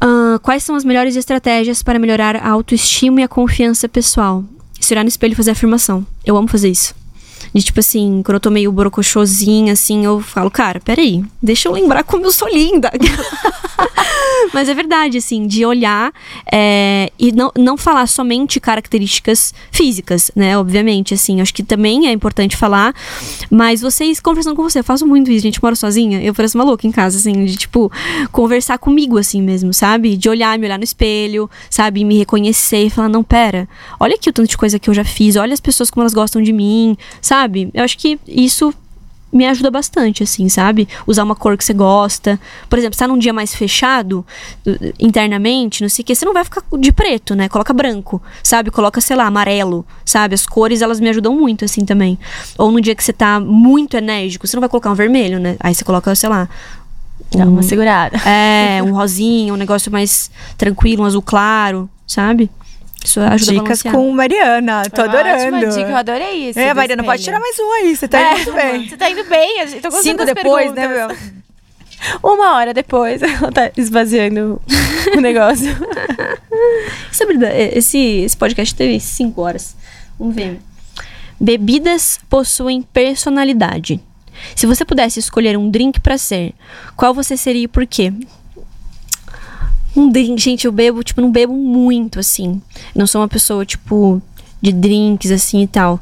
Ah, quais são as melhores estratégias para melhorar a autoestima e a confiança pessoal? Se olhar no espelho e fazer afirmação. Eu amo fazer isso. De tipo assim, quando eu tô meio borocochosinha, assim, eu falo, cara, peraí, deixa eu lembrar como eu sou linda. Mas é verdade, assim, de olhar é, e não, não falar somente características físicas, né? Obviamente, assim, acho que também é importante falar. Mas vocês conversando com você, eu faço muito isso, gente. Moro sozinha, eu pareço uma louca em casa, assim, de tipo, conversar comigo, assim mesmo, sabe? De olhar, me olhar no espelho, sabe? Me reconhecer e falar, não, pera, olha aqui o tanto de coisa que eu já fiz, olha as pessoas como elas gostam de mim, sabe? Eu acho que isso me ajuda bastante, assim, sabe? Usar uma cor que você gosta. Por exemplo, você tá num dia mais fechado, internamente, não sei o que, você não vai ficar de preto, né? Coloca branco, sabe? Coloca, sei lá, amarelo, sabe? As cores, elas me ajudam muito, assim, também. Ou num dia que você tá muito enérgico, você não vai colocar um vermelho, né? Aí você coloca, sei lá. Dá um- uma segurada. É, um rosinha, um negócio mais tranquilo, um azul claro, sabe? Isso ajuda a balancear. com Mariana, tô ótima adorando. dica, eu adorei isso. É, Mariana, pode tirar mais um aí, você tá É, indo bem. Você tá indo bem, gente tô gostando Cinco depois, né, perguntas. meu? Uma hora depois, ela tá esvaziando o negócio. É. Esse, esse podcast teve cinco horas. Vamos ver. Bebidas possuem personalidade. Se você pudesse escolher um drink pra ser, qual você seria e por quê? Um drink, gente, eu bebo, tipo, não bebo muito, assim. Não sou uma pessoa, tipo, de drinks, assim e tal.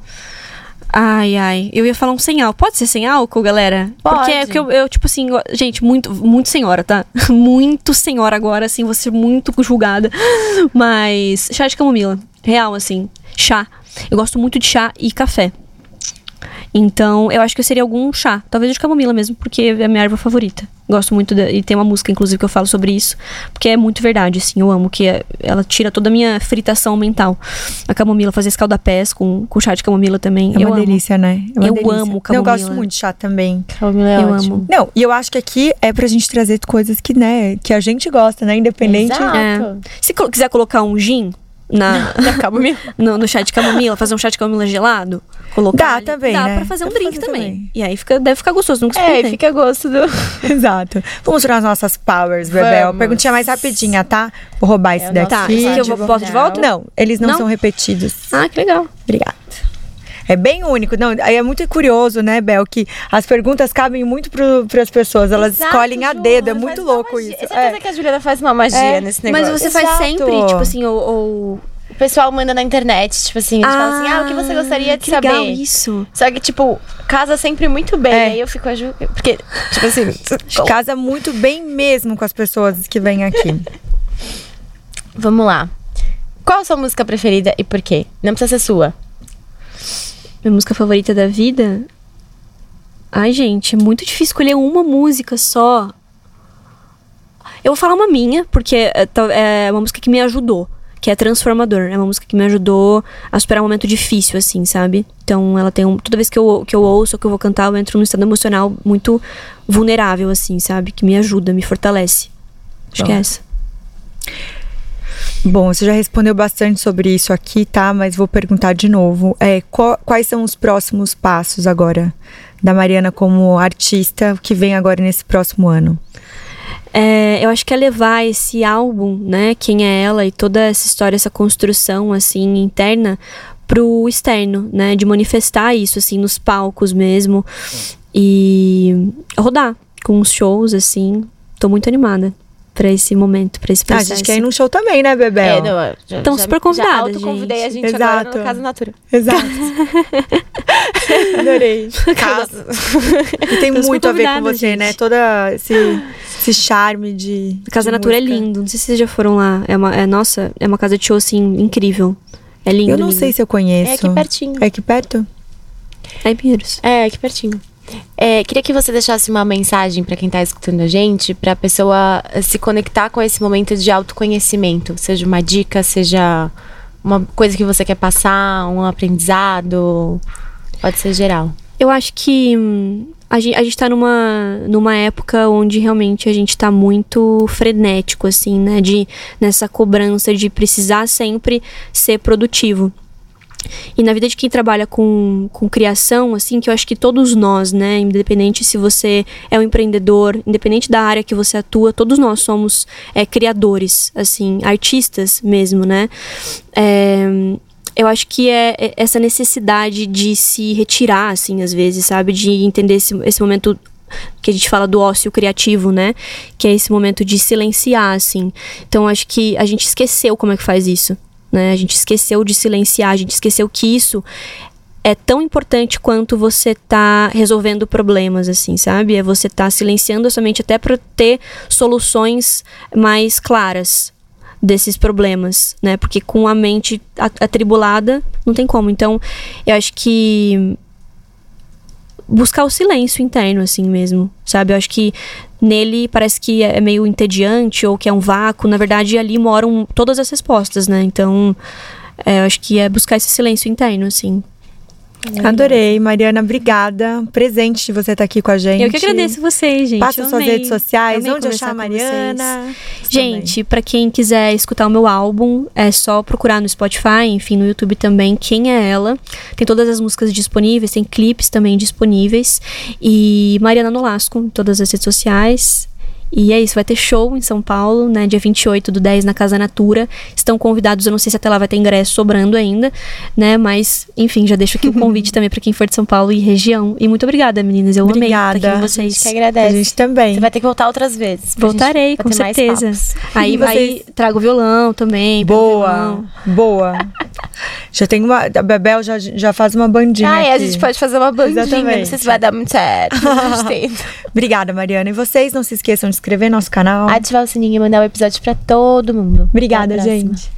Ai, ai. Eu ia falar um sem álcool. Pode ser sem álcool, galera? Pode. Porque é que eu, eu, tipo assim, gente, muito, muito senhora, tá? muito senhora agora, assim, vou ser muito julgada. Mas chá de camomila. Real, assim. Chá. Eu gosto muito de chá e café. Então, eu acho que seria algum chá. Talvez de camomila mesmo, porque é a minha erva favorita. Gosto muito de, e tem uma música, inclusive, que eu falo sobre isso, porque é muito verdade, assim, eu amo, que é- ela tira toda a minha fritação mental. A camomila, fazer escaldapés com, com chá de camomila também. É eu uma amo. delícia, né? É uma Eu delícia. amo Não, Eu camomila. gosto muito de chá também. Camomila é Eu ótimo. amo. Não, e eu acho que aqui é pra gente trazer coisas que, né, que a gente gosta, né? Independente. Exato. É. Se quiser colocar um gin na, Camomila. no, no chá de camomila, fazer um chá de camomila gelado, colocar. Dá ali, também, Dá né? pra fazer um Dá drink fazer também. também. E aí fica, deve ficar gostoso, nunca É, experimentei. fica a gosto do. Exato. Vamos tirar as nossas powers, Bebel. Vamos. Perguntinha mais rapidinha, tá? Vou roubar esse É o daqui. Tá, esse aqui eu vou- boto de volta? Não, eles não, Não? são repetidos. Ah, que legal. Obrigada. É bem único. Não, aí é muito curioso, né, Bel, que as perguntas cabem muito para as pessoas. Elas Exato, escolhem a dedo. É faz muito louco isso. É certeza É. que a Juliana faz uma magia É, nesse Mas negócio. você faz Exato. sempre, tipo assim, ou. ou... O pessoal manda na internet, tipo assim, a gente fala assim, ah, o que você gostaria de que saber? legal isso. Só que, tipo, casa sempre muito bem. É. Aí eu fico a Ju... Porque, tipo assim... Casa muito bem mesmo com as pessoas que vêm aqui. Vamos lá. Qual a sua música preferida e por quê? Não precisa ser sua. Minha música favorita da vida? Ai, gente, é muito difícil escolher uma música só. Eu vou falar uma minha, porque é, tá- é uma música que me ajudou. Que é Transformador. É uma música que me ajudou a superar um momento difícil, assim, sabe? Então ela tem um. Toda vez que eu, que eu ouço ou que eu vou cantar, eu entro num estado emocional muito vulnerável, assim, sabe? Que me ajuda, me fortalece. Acho que é Bom. essa. Bom, você já respondeu bastante sobre isso aqui, tá? Mas vou perguntar de novo. É, qual- quais são os próximos passos agora da Mariana como artista que vem agora nesse próximo ano? É, eu acho que é levar esse álbum, né, quem é ela e toda essa história, essa construção assim interna pro externo, né, de manifestar isso assim nos palcos mesmo e rodar com os shows assim. Tô muito animada pra esse momento, pra esse Ah, a processo. gente quer ir num show também, né, Bebel? É, não, já, Tão já- super convidadas, Já autoconvidei a gente. gente agora Exato. no Casa Natura. Exato. Adorei. Caso. E tem muito a ver com você, gente. né? Todo esse, esse charme de. Casa de Natura é música. lindo. Não sei se vocês já foram lá. É uma, é, nossa, é uma casa de show assim incrível. É lindo. Eu não lindo. sei se eu conheço. É aqui pertinho. É aqui perto? É em Pinheiros. É, aqui pertinho. É, queria que você deixasse uma mensagem pra quem tá escutando a gente, pra pessoa eh, se conectar com esse momento de autoconhecimento. Seja uma dica, seja uma coisa que você quer passar, um aprendizado. Pode ser geral. Eu acho que hum, a gente, a gente tá numa, numa época onde realmente a gente tá muito frenético, assim, né? De, nessa cobrança de precisar sempre ser produtivo. E na vida de quem trabalha com, com criação, assim, que eu acho que todos nós, né, independente se você é um empreendedor, independente da área que você atua, todos nós somos é, criadores, assim, artistas mesmo, né? É, eu acho que é é essa necessidade de se retirar, assim, às vezes, sabe? De entender esse, esse momento que a gente fala do ócio criativo, né? Que é esse momento de silenciar, assim. Então, acho que a gente esqueceu como é que faz isso, né? A gente esqueceu de silenciar, a gente esqueceu que isso é tão importante quanto você tá resolvendo problemas, assim, sabe? É você tá silenciando a sua mente até para ter soluções mais claras desses problemas, né? Porque com a mente atribulada não tem como. Então, eu acho que buscar o silêncio interno, assim mesmo, sabe? Eu acho que nele parece que é meio entediante ou que é um vácuo. Na verdade, ali moram todas as respostas, né? Então, é, eu acho que é buscar esse silêncio interno, assim. Adorei, Mariana, obrigada. Presente de você estar aqui com a gente. Eu que agradeço vocês, gente. Passa eu suas amei. redes sociais, onde achar a. Mariana. Gente, pra quem quiser escutar o meu álbum, é só procurar no Spotify, enfim, no YouTube também, quem é ela. Tem todas as músicas disponíveis, tem clipes também disponíveis. E Mariana Nolasco, em todas as redes sociais. E é isso, vai ter show em São Paulo, né? Dia 28 do 10 na Casa Natura. Estão convidados, eu não sei se até lá vai ter ingresso sobrando ainda, né? Mas, enfim, já deixo aqui o convite também pra quem for de São Paulo e região. E muito obrigada, meninas. Eu amei estar aqui Obrigada. com A gente vocês. que A agradece. gente também. Você vai ter que voltar outras vezes. Voltarei, gente com certeza. Aí, vocês- aí trago violão também. Boa, violão. boa. Já tem uma. A Bebel já, já faz uma bandinha. Ah, é, a gente pode fazer uma bandinha. Exatamente. Não sei se vai dar muito certo. a. Obrigada, Mariana. E vocês não se esqueçam de inscrever no nosso canal. Ativar o sininho e mandar o episódio pra todo mundo. Obrigada, gente.